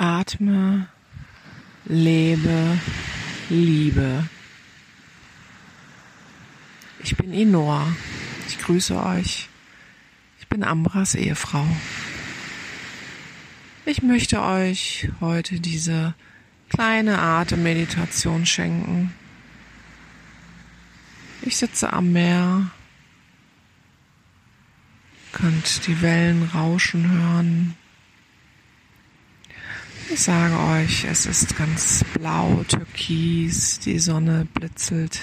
Atme, lebe, liebe. Ich bin Inoa. Ich grüße euch. Ich bin Ambras Ehefrau. Ich möchte euch heute diese kleine Atemmeditation schenken. Ich sitze am Meer, könnt die Wellen rauschen hören. Ich sage euch, es ist ganz blau, türkis, die Sonne blitzelt,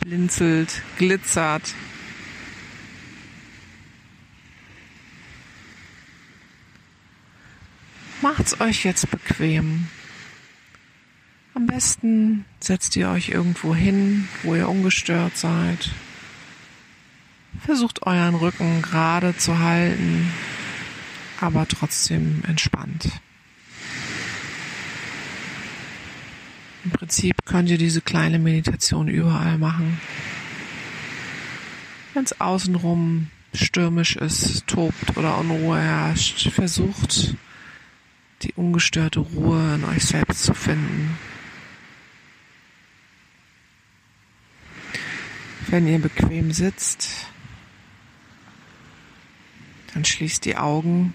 blinzelt, glitzert. Macht's euch jetzt bequem. Am besten setzt ihr euch irgendwo hin, wo ihr ungestört seid. Versucht euren Rücken gerade zu halten, aber trotzdem entspannt. Im Prinzip könnt ihr diese kleine Meditation überall machen. Wenn es außenrum stürmisch ist, tobt oder Unruhe herrscht, versucht die ungestörte Ruhe in euch selbst zu finden. Wenn ihr bequem sitzt, dann schließt die Augen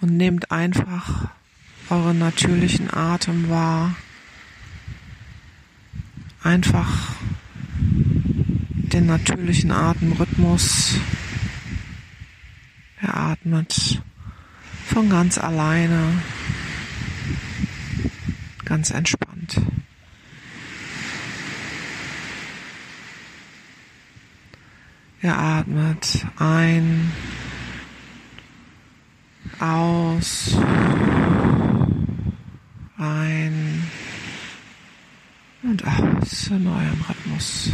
und nehmt einfach euren natürlichen Atem wahr. Einfach den natürlichen Atemrhythmus. Er atmet von ganz alleine, ganz entspannt. Er atmet ein, aus, ein und in eurem Rhythmus.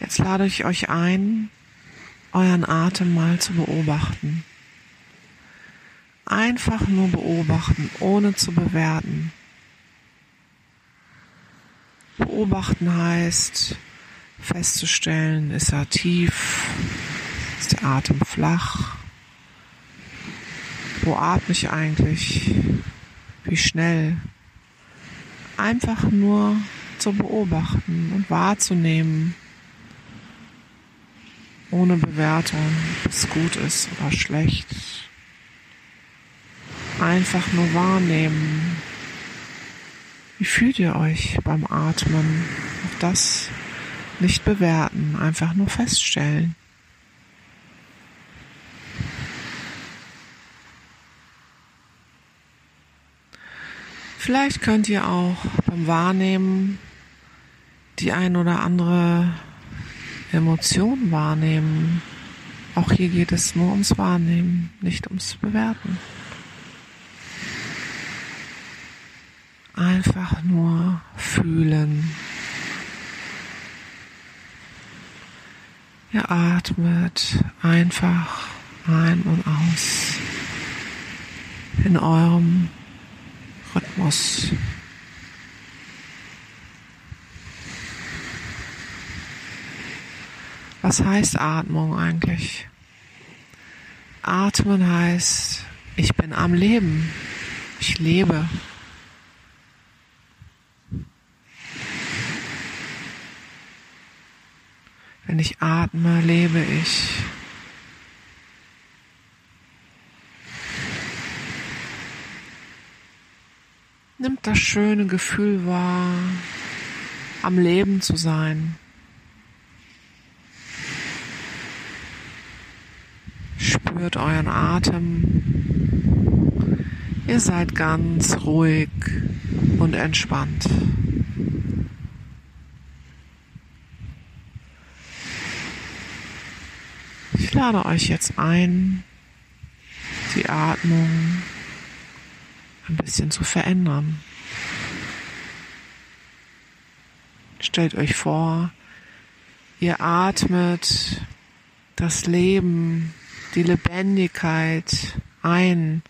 Jetzt lade ich euch ein, euren Atem mal zu beobachten. Einfach nur beobachten, ohne zu bewerten. Beobachten heißt festzustellen, ist er tief, ist der Atem flach, wo atme ich eigentlich, wie schnell. Einfach nur zu beobachten und wahrzunehmen, ohne Bewertung, ob es gut ist oder schlecht. Einfach nur wahrnehmen. Wie fühlt ihr euch beim Atmen? Auch das nicht bewerten, einfach nur feststellen. Vielleicht könnt ihr auch beim Wahrnehmen die ein oder andere Emotion wahrnehmen. Auch hier geht es nur ums Wahrnehmen, nicht ums Bewerten. Einfach nur fühlen. Ihr atmet einfach ein und aus in eurem Rhythmus. Was heißt Atmung eigentlich? Atmen heißt, ich bin am Leben. Ich lebe. Wenn ich atme, lebe ich. Nimmt das schöne Gefühl wahr, am Leben zu sein. Spürt euren Atem. Ihr seid ganz ruhig und entspannt. Ich lade euch jetzt ein, die Atmung ein bisschen zu verändern. Stellt euch vor, ihr atmet das Leben, die Lebendigkeit ein.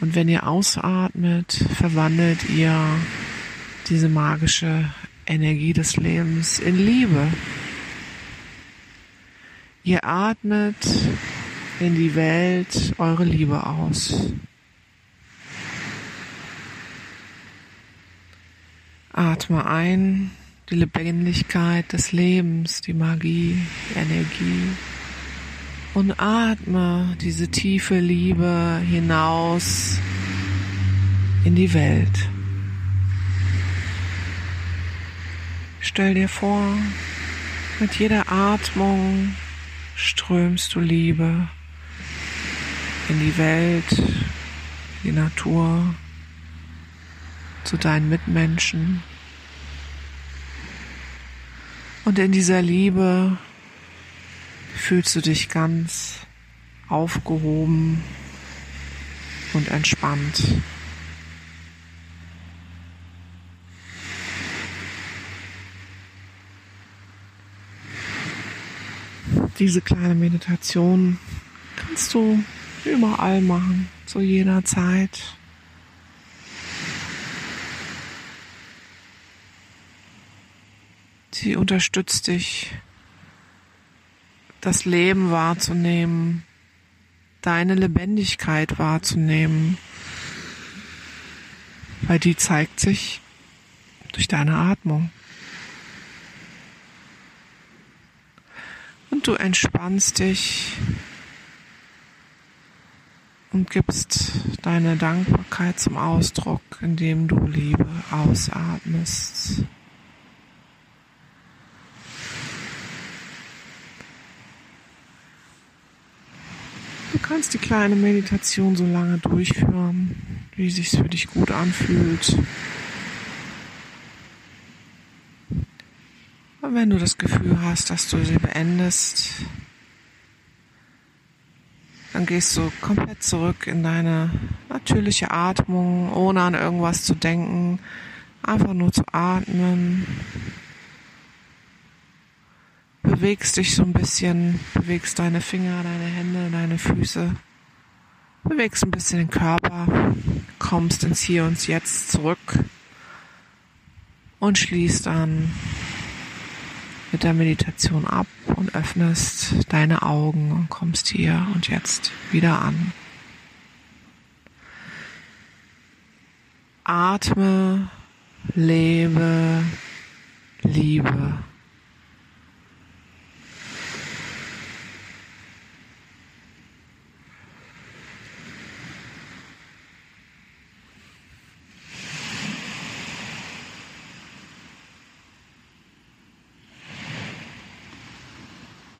Und wenn ihr ausatmet, verwandelt ihr diese magische Energie des Lebens in Liebe. Ihr atmet in die Welt eure Liebe aus. Atme ein die Lebendigkeit des Lebens, die Magie, die Energie und atme diese tiefe Liebe hinaus in die Welt. Stell dir vor, mit jeder Atmung strömst du Liebe in die Welt, die Natur, zu deinen Mitmenschen. Und in dieser Liebe fühlst du dich ganz aufgehoben und entspannt. Diese kleine Meditation kannst du überall machen, zu jeder Zeit. Sie unterstützt dich, das Leben wahrzunehmen, deine Lebendigkeit wahrzunehmen, weil die zeigt sich durch deine Atmung. Und du entspannst dich und gibst deine Dankbarkeit zum Ausdruck, indem du Liebe ausatmest. Du kannst die kleine Meditation so lange durchführen, wie es sich für dich gut anfühlt. Und wenn du das Gefühl hast, dass du sie beendest, dann gehst du komplett zurück in deine natürliche Atmung, ohne an irgendwas zu denken, einfach nur zu atmen. Bewegst dich so ein bisschen, bewegst deine Finger, deine Hände, deine Füße, bewegst ein bisschen den Körper, kommst ins Hier und Jetzt zurück und schließt dann mit der Meditation ab und öffnest deine Augen und kommst hier und jetzt wieder an. Atme, lebe, liebe.